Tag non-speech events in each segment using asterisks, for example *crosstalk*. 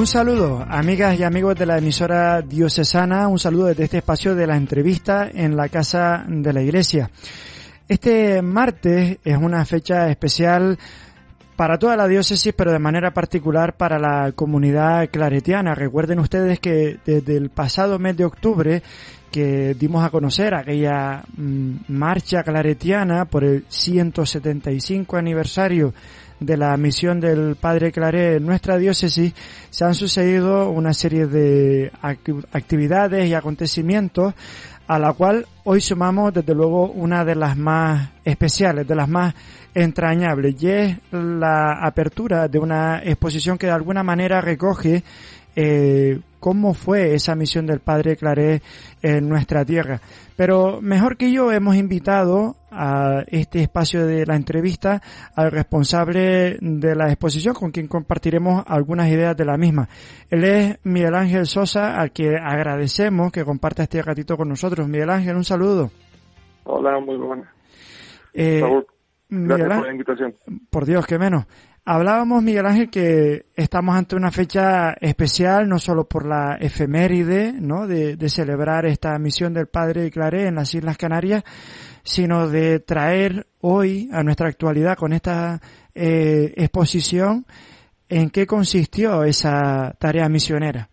Un saludo, amigas y amigos de la emisora diocesana, un saludo desde este espacio de la entrevista en la Casa de la Iglesia. Este martes es una fecha especial para toda la diócesis, pero de manera particular para la comunidad claretiana. Recuerden ustedes que desde el pasado mes de octubre que dimos a conocer aquella mm, marcha claretiana por el 175 aniversario de la misión del Padre Claré en nuestra diócesis, se han sucedido una serie de actividades y acontecimientos a la cual hoy sumamos desde luego una de las más especiales, de las más entrañables, y es la apertura de una exposición que de alguna manera recoge eh, cómo fue esa misión del Padre Claré en nuestra tierra. Pero mejor que yo hemos invitado a este espacio de la entrevista al responsable de la exposición con quien compartiremos algunas ideas de la misma. Él es Miguel Ángel Sosa, al que agradecemos que comparta este ratito con nosotros. Miguel Ángel, un saludo. Hola, muy buenas. Eh, Gracias por la invitación. Por Dios, qué menos. Hablábamos, Miguel Ángel, que estamos ante una fecha especial, no solo por la efeméride, ¿no? De, celebrar esta misión del Padre Claré en las Islas Canarias, sino de traer hoy a nuestra actualidad con esta eh, exposición en qué consistió esa tarea misionera.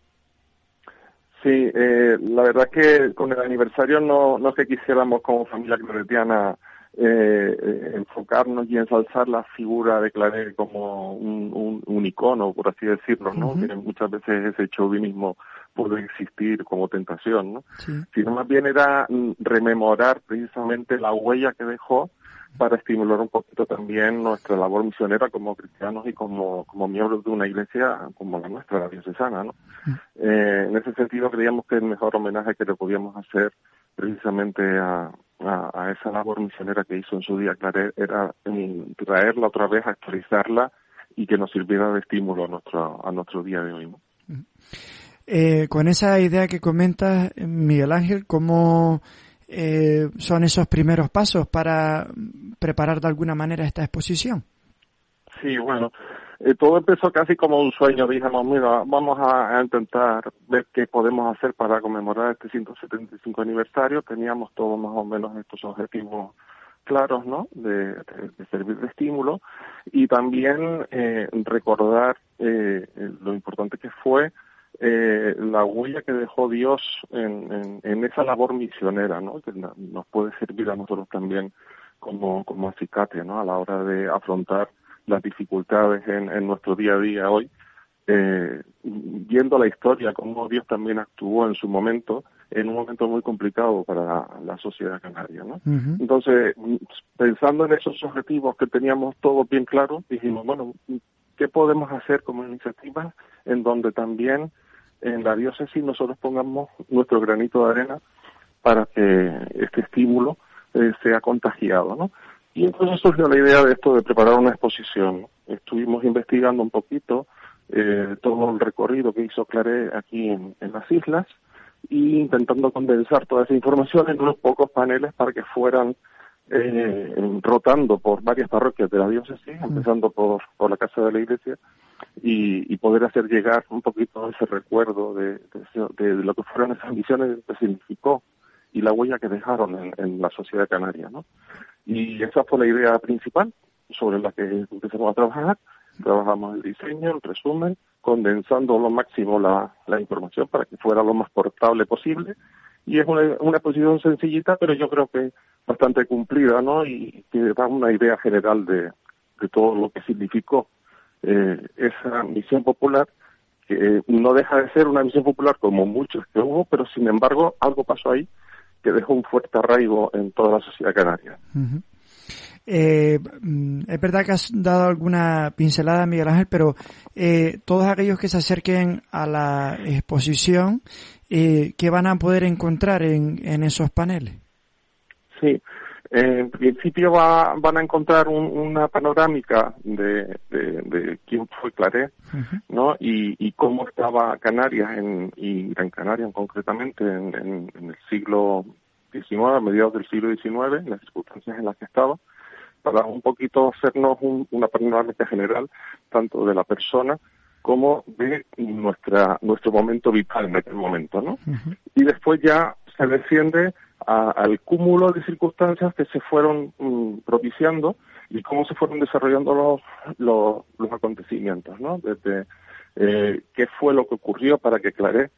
Sí, eh, la verdad que con el aniversario no, no es que quisiéramos como familia claretiana eh, enfocarnos y ensalzar la figura de Claret como un, un, icono, por así decirlo, ¿no? muchas veces ese chauvinismo puede existir como tentación, ¿no? Sino más bien era mm, rememorar precisamente la huella que dejó para estimular un poquito también nuestra labor misionera como cristianos y como, como miembros de una iglesia como la nuestra, la diocesana, ¿no? eh, en ese sentido creíamos que el mejor homenaje que le podíamos hacer precisamente a, a, esa labor misionera que hizo en su día Claret era traerla otra vez, actualizarla y que nos sirviera de estímulo a nuestro, a nuestro día de hoy. Eh, con esa idea que comentas, Miguel Ángel, ¿cómo eh, son esos primeros pasos para preparar de alguna manera esta exposición? Sí, bueno, eh, todo empezó casi como un sueño. Dijimos, mira, vamos a, intentar ver qué podemos hacer para conmemorar este 175 aniversario. Teníamos todos más o menos estos objetivos claros, ¿no? De, servir de estímulo y también eh, recordar eh, lo importante que fue eh, la huella que dejó Dios en, en, esa labor misionera, ¿no? Que nos puede servir a nosotros también como, como acicate, ¿no? A la hora de afrontar las dificultades en, en nuestro día a día hoy, eh, viendo la historia, cómo Dios también actuó en su momento, en un momento muy complicado para la, sociedad canaria. ¿no? Entonces, pensando en esos objetivos que teníamos todos bien claros, dijimos, bueno, ¿qué podemos hacer como iniciativa en donde también en la diócesis nosotros pongamos nuestro granito de arena para que este estímulo eh, sea contagiado, ¿no? Y entonces surgió la idea de esto de preparar una exposición. Estuvimos investigando un poquito eh, todo el recorrido que hizo Claré aquí en, las islas y intentando condensar toda esa información en unos pocos paneles para que fueran eh, rotando por varias parroquias de la diócesis, empezando por, por la Casa de la Iglesia, y, poder hacer llegar un poquito ese recuerdo de, lo que fueron esas misiones que significó y la huella que dejaron en, la sociedad canaria, ¿no? Y esa fue la idea principal sobre la que empezamos a trabajar. Trabajamos el diseño, el resumen, condensando lo máximo la, la información para que fuera lo más portable posible. Y es una, una posición sencillita, pero yo creo que bastante cumplida, ¿no? Y que da una idea general de todo lo que significó eh, esa misión popular, que no deja de ser una misión popular como muchos que hubo, pero sin embargo algo pasó ahí que dejó un fuerte arraigo en toda la sociedad canaria. Eh, mm, es verdad que has dado alguna pincelada, Miguel Ángel, pero eh, todos aquellos que se acerquen a la exposición, eh, ¿qué van a poder encontrar en, en esos paneles? Sí, en principio va, van a encontrar una panorámica de, de, quién fue Claret, ¿no? Y, y, cómo estaba Canarias en, y Gran Canaria concretamente en, en, el siglo XIX, a mediados del siglo XIX, en las circunstancias en las que estaba, para un poquito hacernos una panorámica general tanto de la persona como de nuestra nuestro momento vital en aquel momento, ¿no? Y después ya se desciende al cúmulo de circunstancias que se fueron mm, propiciando y cómo se fueron desarrollando los, los, los acontecimientos, ¿no? Desde eh, qué fue lo que ocurrió para que Claré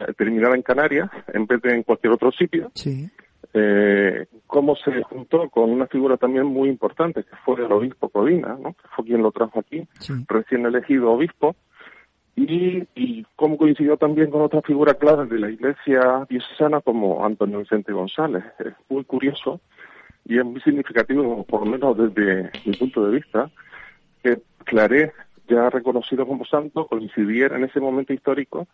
eh, terminara en Canarias en vez de en cualquier otro sitio. Sí. Eh, cómo se juntó con una figura también muy importante, que fue el obispo Codina, ¿no? que fue quien lo trajo aquí, recién elegido obispo, y, y cómo coincidió también con otra figura clave de la iglesia diocesana como Antonio Vicente González. Es muy curioso y es muy significativo, por lo menos desde mi punto de vista, que Claré, ya reconocido como santo, coincidiera en ese momento histórico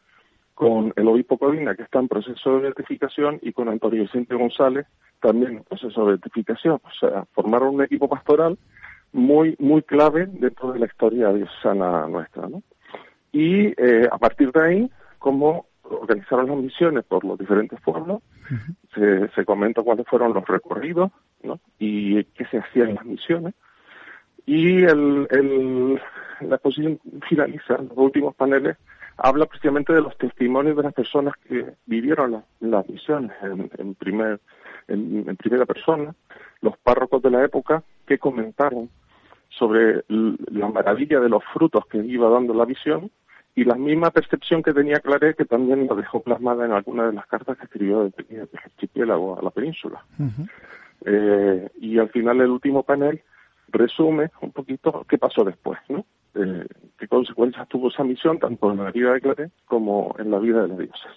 con el obispo Codina, que está en proceso de beatificación, y con Antonio Vicente González, también en proceso de beatificación. O sea, formaron un equipo pastoral muy, muy clave dentro de la historia diocesana nuestra, ¿no? Y eh, a partir de ahí, cómo organizaron las misiones por los diferentes pueblos, se, se comenta cuáles fueron los recorridos, ¿no? Y qué se hacía en las misiones. Y el, el, la exposición finaliza, los últimos paneles, habla precisamente de los testimonios de las personas que vivieron las misiones en, en, primer, en, primera persona, los párrocos de la época que comentaron sobre la maravilla de los frutos que iba dando la visión y la misma percepción que tenía Claret que también lo dejó plasmada en alguna de las cartas que escribió desde el archipiélago a la península. eh, y al final el último panel resume un poquito qué pasó después, ¿no? Eh, qué consecuencias tuvo esa misión tanto en la vida de Claret como en la vida de las dioses.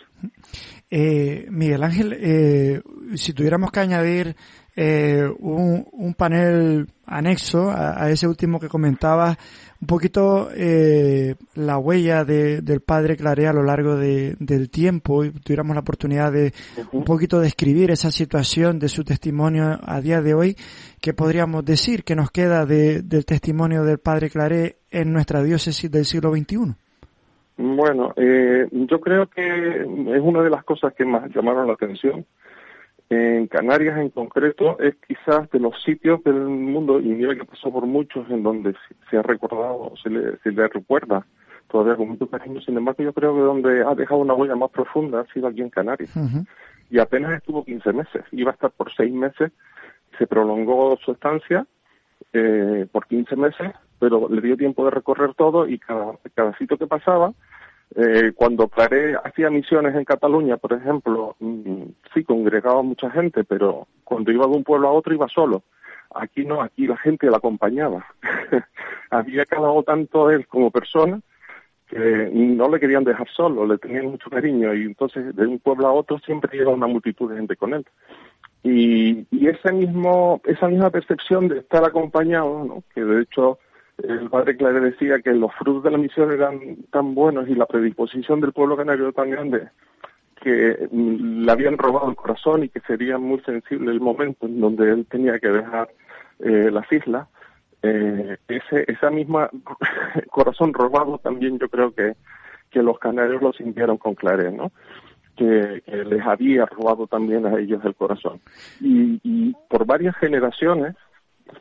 Eh, Miguel Ángel, eh, si tuviéramos que añadir eh, un, un, panel anexo a, a, ese último que comentabas, un poquito eh, la huella de, del padre Claré a lo largo de, del tiempo y tuviéramos la oportunidad de un poquito describir esa situación de su testimonio a día de hoy, ¿qué podríamos decir que nos queda de, del testimonio del padre Claré en nuestra diócesis del siglo XXI? Bueno, eh, yo creo que es una de las cosas que más llamaron la atención en Canarias en concreto es quizás de los sitios del mundo, y mira que pasó por muchos en donde se ha recordado, se le, se le recuerda todavía con mucho cariño, sin embargo yo creo que donde ha dejado una huella más profunda ha sido aquí en Canarias. Uh -huh. Y apenas estuvo 15 meses, iba a estar por seis meses, se prolongó su estancia eh, por 15 meses, pero le dio tiempo de recorrer todo y cada, cada sitio que pasaba eh, cuando Claré hacía misiones en Cataluña, por ejemplo, mmm, sí congregaba mucha gente, pero cuando iba de un pueblo a otro iba solo. Aquí no, aquí la gente la acompañaba. *laughs* Había calado tanto él como persona que no le querían dejar solo, le tenían mucho cariño y entonces de un pueblo a otro siempre iba una multitud de gente con él. Y, y ese mismo, esa misma percepción de estar acompañado, ¿no? que de hecho el padre Clare decía que los frutos de la misión eran tan buenos y la predisposición del pueblo canario tan grande que le habían robado el corazón y que sería muy sensible el momento en donde él tenía que dejar eh, las islas. Eh, ese esa misma *laughs* corazón robado también yo creo que que los canarios lo sintieron con Clare, ¿no? Que, que, les había robado también a ellos el corazón. Y, y por varias generaciones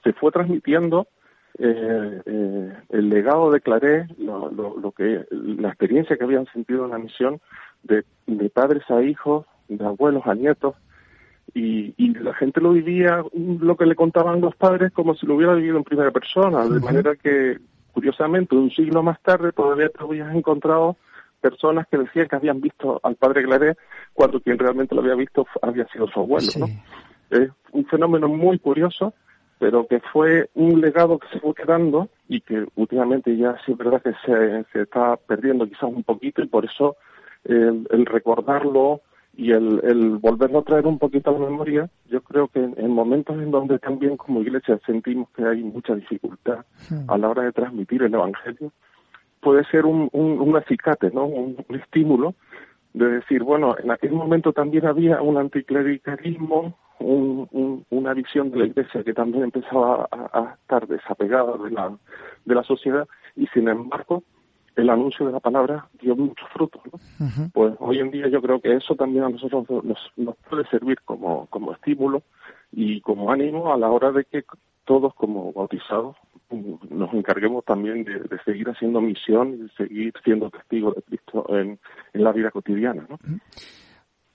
se fue transmitiendo eh, eh, el legado de Claré, lo, lo, lo, que, la experiencia que habían sentido en la misión de, de padres a hijos, de abuelos a nietos, y, y, la gente lo vivía, lo que le contaban los padres, como si lo hubiera vivido en primera persona, de manera que, curiosamente, un siglo más tarde todavía te habías encontrado personas que decían que habían visto al padre Claré cuando quien realmente lo había visto había sido su abuelo, sí. ¿no? Es un fenómeno muy curioso pero que fue un legado que se fue quedando y que últimamente ya sí es verdad que se, se está perdiendo quizás un poquito y por eso el, el recordarlo y el, el, volverlo a traer un poquito a la memoria, yo creo que en, en, momentos en donde también como iglesia sentimos que hay mucha dificultad sí. a la hora de transmitir el Evangelio, puede ser un, un, un acicate, ¿no? Un, un, estímulo de decir, bueno, en aquel momento también había un anticlericalismo, un, un, una visión de la iglesia que también empezaba a, a, estar desapegada de la, de la sociedad y sin embargo el anuncio de la palabra dio muchos frutos. ¿no? Uh -huh. Pues hoy en día yo creo que eso también a nosotros nos, nos puede servir como, como estímulo y como ánimo a la hora de que todos como bautizados nos encarguemos también de, seguir haciendo misión y de seguir siendo testigos de Cristo en, la vida cotidiana. ¿no?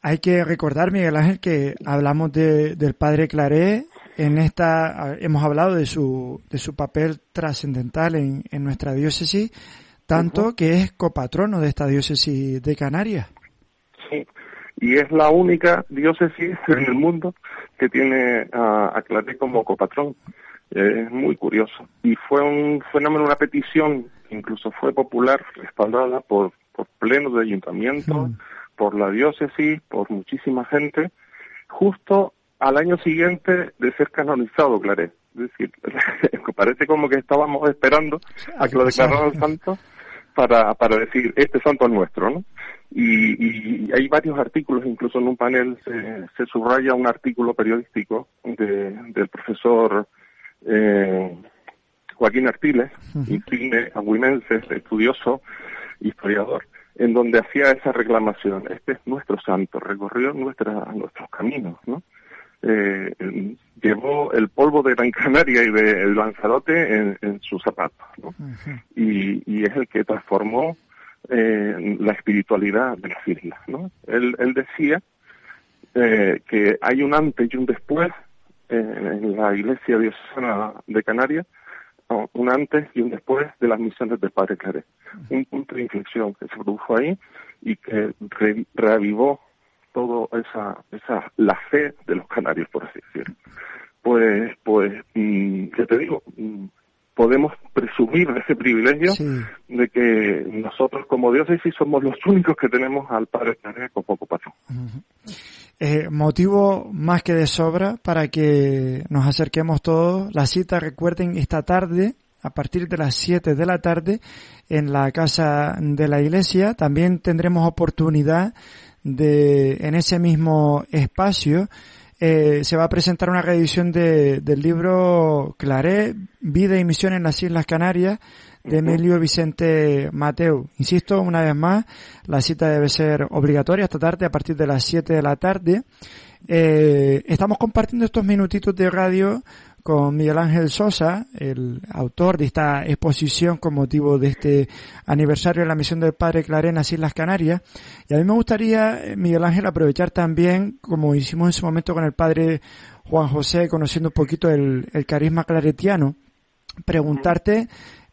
Hay que recordar, Miguel Ángel, que hablamos de, del Padre Claré. En esta hemos hablado de su, de su papel trascendental en, en nuestra diócesis, tanto que es copatrono de esta diócesis de Canarias. Sí, y es la única diócesis en el mundo que tiene a, Claré como copatrón. es muy curioso. Y fue un fenómeno, una petición, incluso fue popular, respaldada por, por plenos de ayuntamiento, por la diócesis, por muchísima gente, justo al año siguiente de ser canonizado Claré. Es decir, *laughs* parece como que estábamos esperando a que lo declararan santo para, para decir, este santo es nuestro, ¿no? Y, hay varios artículos, incluso en un panel se, subraya un artículo periodístico de, del profesor eh, Joaquín Artiles, insigne aguinense, estudioso, historiador, en donde hacía esa reclamación. Este es nuestro santo, recorrió nuestra, nuestros caminos, ¿no? Eh, llevó el polvo de Gran Canaria y del Lanzarote en, en sus zapatos, ¿no? y, y es el que transformó eh, la espiritualidad de las islas. ¿no? Él, él decía eh, que hay un antes y un después en la iglesia diocesana de Canarias, un antes y un después de las misiones del Padre Claré. Un punto de inflexión que se produjo ahí y que reavivó todo esa, esa, la fe de los canarios, por así decirlo. Pues, pues, mm, ¿qué te digo? Mm, podemos presumir de ese privilegio de que nosotros como diócesis somos los únicos que tenemos al Padre con poco patrón. Eh, motivo más que de sobra para que nos acerquemos todos. La cita, recuerden, esta tarde, a partir de las 7 de la tarde, en la casa de la iglesia. También tendremos oportunidad de, en ese mismo espacio, eh, se va a presentar una reedición de, del libro Claré, Vida y Misión en las Islas Canarias, de Emilio Vicente Mateo. Insisto, una vez más, la cita debe ser obligatoria esta tarde a partir de las 7 de la tarde. Eh, estamos compartiendo estos minutitos de radio con Miguel Ángel Sosa, el autor de esta exposición con motivo de este aniversario de la misión del Padre Claré en las Islas Canarias. Y a mí me gustaría, eh, Miguel Ángel, aprovechar también, como hicimos en su momento con el Padre Juan José, conociendo un poquito el, carisma claretiano, preguntarte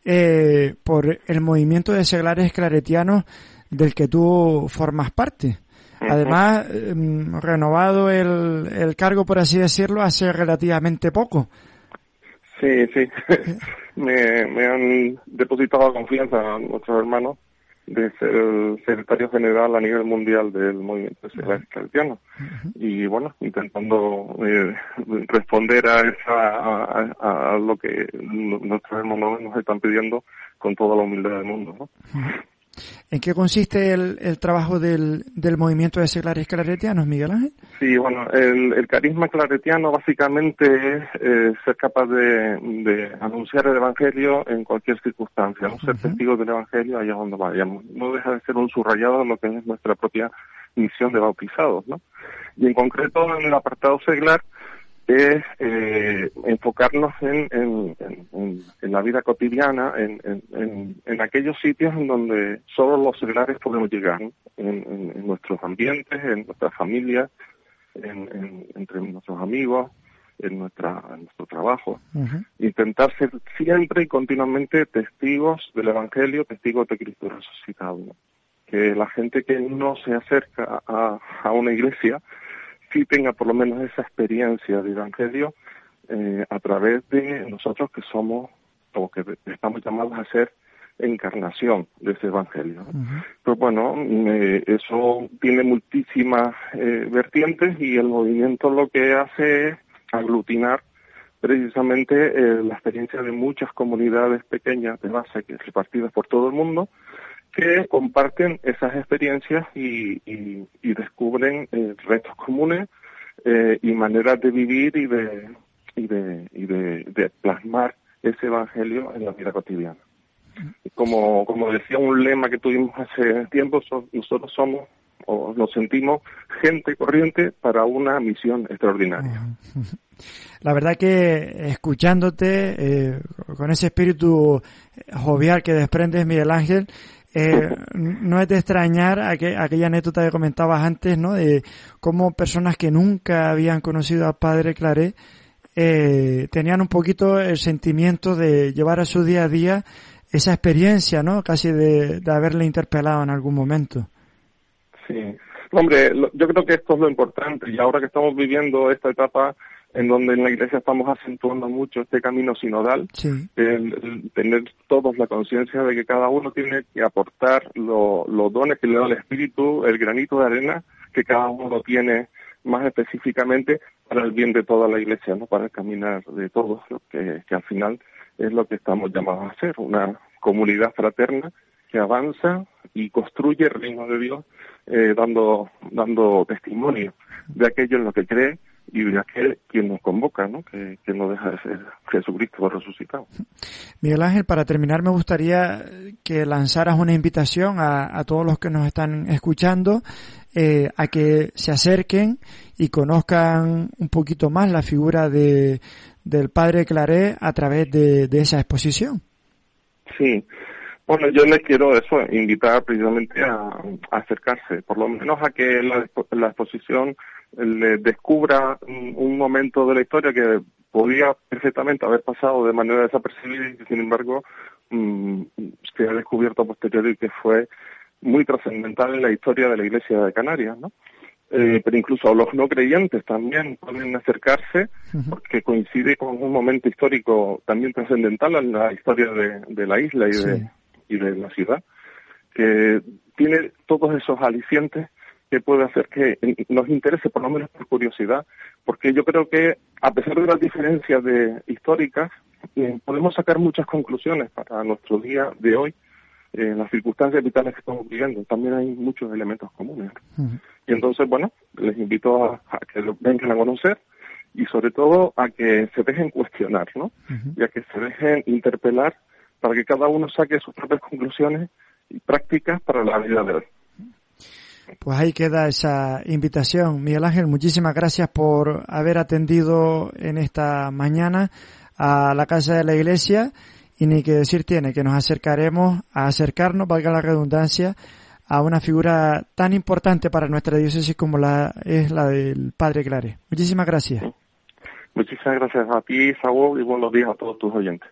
eh, por el movimiento de seglares claretianos del que tú formas parte. Además, em, renovado el, el cargo, por así decirlo, hace relativamente poco. Sí, sí. *laughs* me, me han depositado confianza nuestros hermanos de ser el secretario general a nivel mundial del movimiento cristiano y bueno intentando eh, responder a esa a, lo que nuestros hermanos nos están pidiendo con toda la humildad del mundo ¿no? ¿En qué consiste el, el trabajo del, del, movimiento de seglares claretianos, Miguel Ángel? Sí, bueno, el, el carisma claretiano básicamente es eh, ser capaz de, de, anunciar el Evangelio en cualquier circunstancia, ¿no? ser testigo del Evangelio allá donde vayamos. No deja de ser un subrayado de lo que es nuestra propia misión de bautizados, ¿no? Y en concreto en el apartado seglar, es eh, enfocarnos en, en, en, la vida cotidiana, en, en, aquellos sitios en donde solo los seglares podemos llegar, en, nuestros ambientes, en nuestras familias, entre nuestros amigos, en, nuestra, nuestro trabajo. Intentar ser siempre y continuamente testigos del Evangelio, testigos de Cristo resucitado. Que la gente que no se acerca a, a una iglesia, sí tenga por lo menos esa experiencia de evangelio eh, a través de nosotros que somos o que estamos llamados a ser encarnación de ese evangelio. Pues bueno, eh, eso tiene muchísimas eh, vertientes y el movimiento lo que hace es aglutinar precisamente la experiencia de muchas comunidades pequeñas de base que repartidas por todo el mundo que comparten esas experiencias y, y, descubren eh, retos comunes eh, y maneras de vivir y de y de, y de, plasmar ese evangelio en la vida cotidiana. Como, como decía un lema que tuvimos hace tiempo, nosotros somos o nos sentimos gente corriente para una misión extraordinaria. *laughs* La verdad que escuchándote eh, con ese espíritu jovial que desprendes, Miguel Ángel, eh, *laughs* no es de extrañar aquella anécdota que comentabas antes, ¿no? De cómo personas que nunca habían conocido al padre Claret eh, tenían un poquito el sentimiento de llevar a su día a día esa experiencia, ¿no? Casi de, de haberle interpelado en algún momento. Sí. Hombre, yo creo que esto es lo importante y ahora que estamos viviendo esta etapa en donde en la iglesia estamos acentuando mucho este camino sinodal, el, tener todos la conciencia de que cada uno tiene que aportar los dones que le da el Espíritu, el granito de arena que cada uno tiene más específicamente para el bien de toda la iglesia, no para el caminar de todos, que, que al final es lo que estamos llamados a hacer, una comunidad fraterna que avanza y construye el reino de Dios eh, dando, dando testimonio de aquello en lo que cree y de aquel quien nos convoca, ¿no? Que, no deja de ser Jesucristo resucitado. Miguel Ángel, para terminar me gustaría que lanzaras una invitación a, a todos los que nos están escuchando eh, a que se acerquen y conozcan un poquito más la figura de, del Padre Claré a través de, de esa exposición. Sí, bueno, yo les quiero eso, invitar precisamente a, acercarse, por lo menos a que la, la exposición le descubra un, momento de la historia que podía perfectamente haber pasado de manera desapercibida y que sin embargo mm, se ha descubierto a posteriori que fue muy trascendental en la historia de la Iglesia de Canarias, ¿no? Eh, pero incluso los no creyentes también pueden acercarse porque coincide con un momento histórico también trascendental en la historia de, la isla y, de, y de la ciudad, que tiene todos esos alicientes que puede hacer que nos interese, por lo menos por curiosidad, porque yo creo que a pesar de las diferencias de, históricas, eh, podemos sacar muchas conclusiones para nuestro día de hoy, en las circunstancias vitales que estamos viviendo. También hay muchos elementos comunes. Y entonces, bueno, les invito a, que lo vengan a conocer y sobre todo a que se dejen cuestionar, ¿no? Y a que se dejen interpelar para que cada uno saque sus propias conclusiones y prácticas para la vida de hoy. Pues ahí queda esa invitación. Miguel Ángel, muchísimas gracias por haber atendido en esta mañana a la casa de la iglesia y ni que decir tiene que nos acercaremos a acercarnos, valga la redundancia, a una figura tan importante para nuestra diócesis como la es la del Padre Clare. Muchísimas gracias. Muchísimas gracias a ti, Saúl, y buenos días a todos tus oyentes.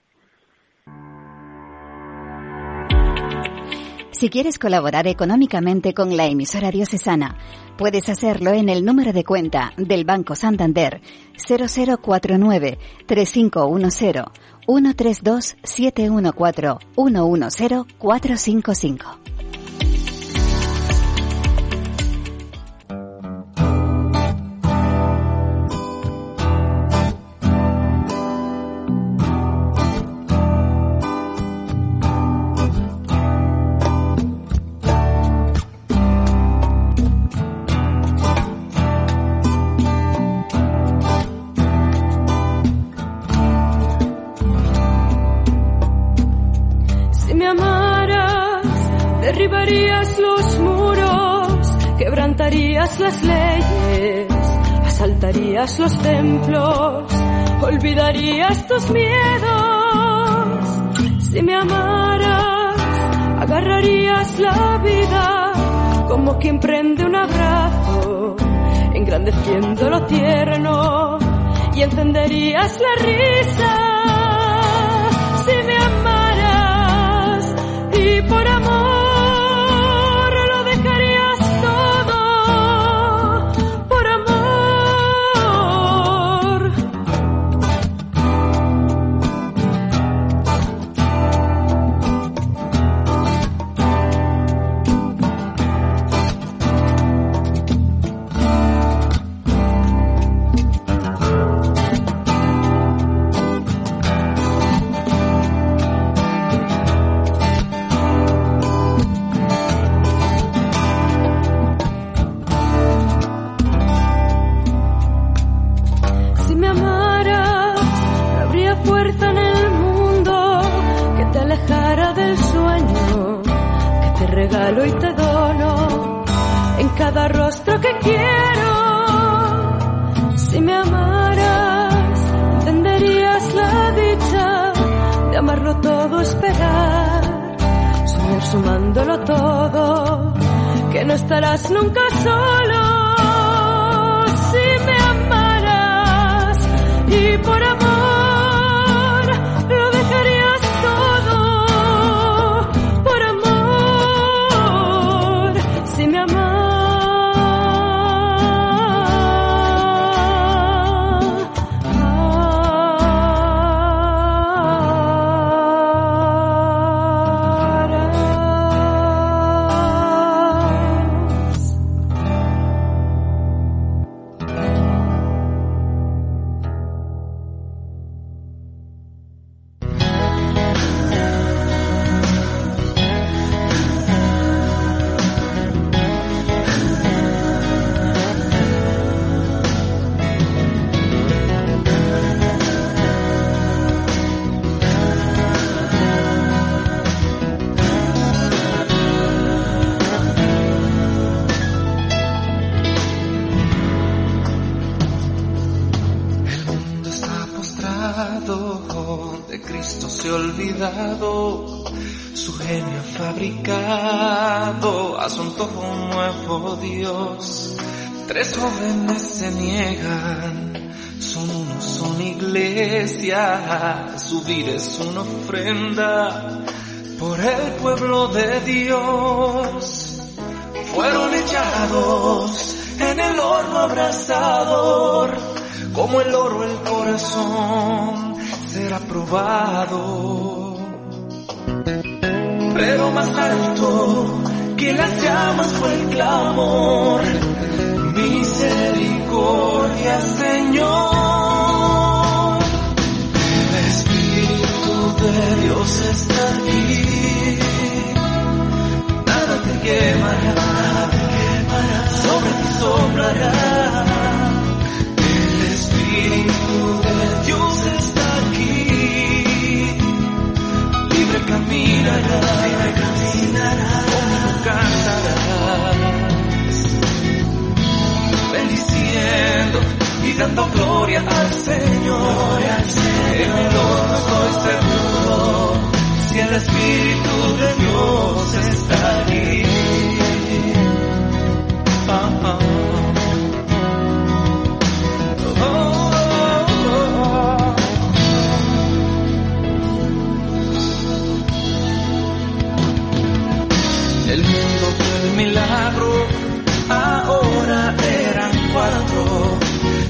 Si quieres colaborar económicamente con la emisora diocesana, puedes hacerlo en el número de cuenta del Banco Santander 0049 3510 132 714 110 455. Asaltarías los templos, olvidarías tus miedos. Si me amaras, agarrarías la vida como quien prende un abrazo, engrandeciendo lo tierno y encenderías la risa. me amaras, no habría fuerza en el mundo que te alejara del sueño que te regalo y te dono en cada rostro que quiero. Si me amaras, entenderías la dicha de amarlo todo, esperar, soñar sumándolo todo, que no estarás nunca solo. Por amor Tres jóvenes se niegan, son uno, son iglesia, subir es una ofrenda por el pueblo de Dios. Fueron echados en el horno abrasador, como el oro el corazón será probado. Pero más alto que las llamas fue el clamor misericordia, Señor. El Espíritu de Dios está aquí. Nada te quemará,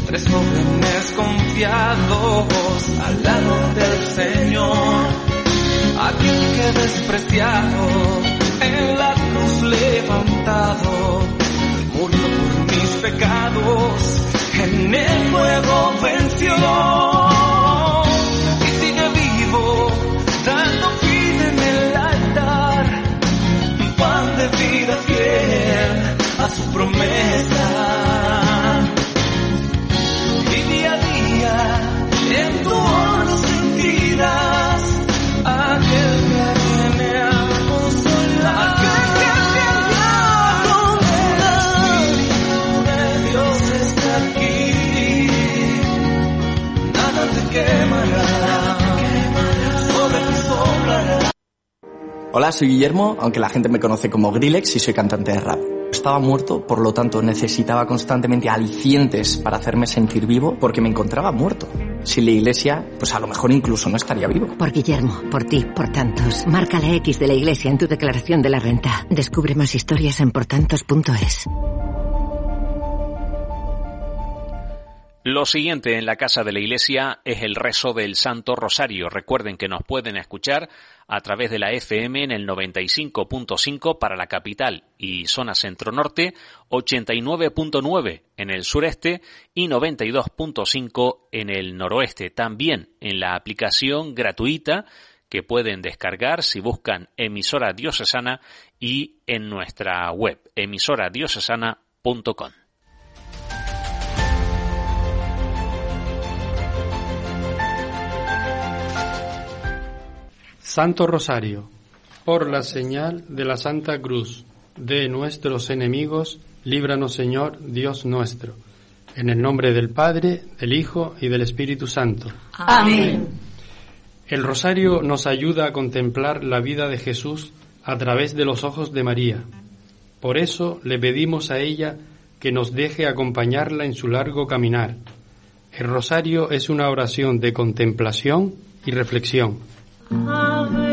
tres jóvenes confiados al lado del Señor, aquel que despreciado en la cruz levantado, murió por mis pecados, en el fuego venció. Y sigue vivo, dando vida en el altar, pan de vida fiel a su promesa. Hola, soy Guillermo, aunque la gente me conoce como Grillex y soy cantante de rap. Estaba muerto, por lo tanto necesitaba constantemente alicientes para hacerme sentir vivo porque me encontraba muerto. Sin la iglesia, pues a lo mejor incluso no estaría vivo. Por Guillermo, por ti, por tantos. Marca la X de la iglesia en tu declaración de la renta. Descubre más historias en portantos.es. Lo siguiente en la casa de la iglesia es el rezo del Santo Rosario. Recuerden que nos pueden escuchar a través de la FM en el 95.5 para la capital y zona centro-norte, 89.9 en el sureste y 92.5 en el noroeste. También en la aplicación gratuita que pueden descargar si buscan emisora diocesana y en nuestra web emisoradiocesana.com. Santo Rosario, por la señal de la Santa Cruz de nuestros enemigos, Líbranos, Señor, Dios nuestro. En el nombre del Padre, del Hijo y del Espíritu Santo. Amén. El rosario nos ayuda a contemplar la vida de Jesús a través de los ojos de María. Por eso le pedimos a ella que nos deje acompañarla en su largo caminar. El rosario es una oración de contemplación y reflexión. Amén.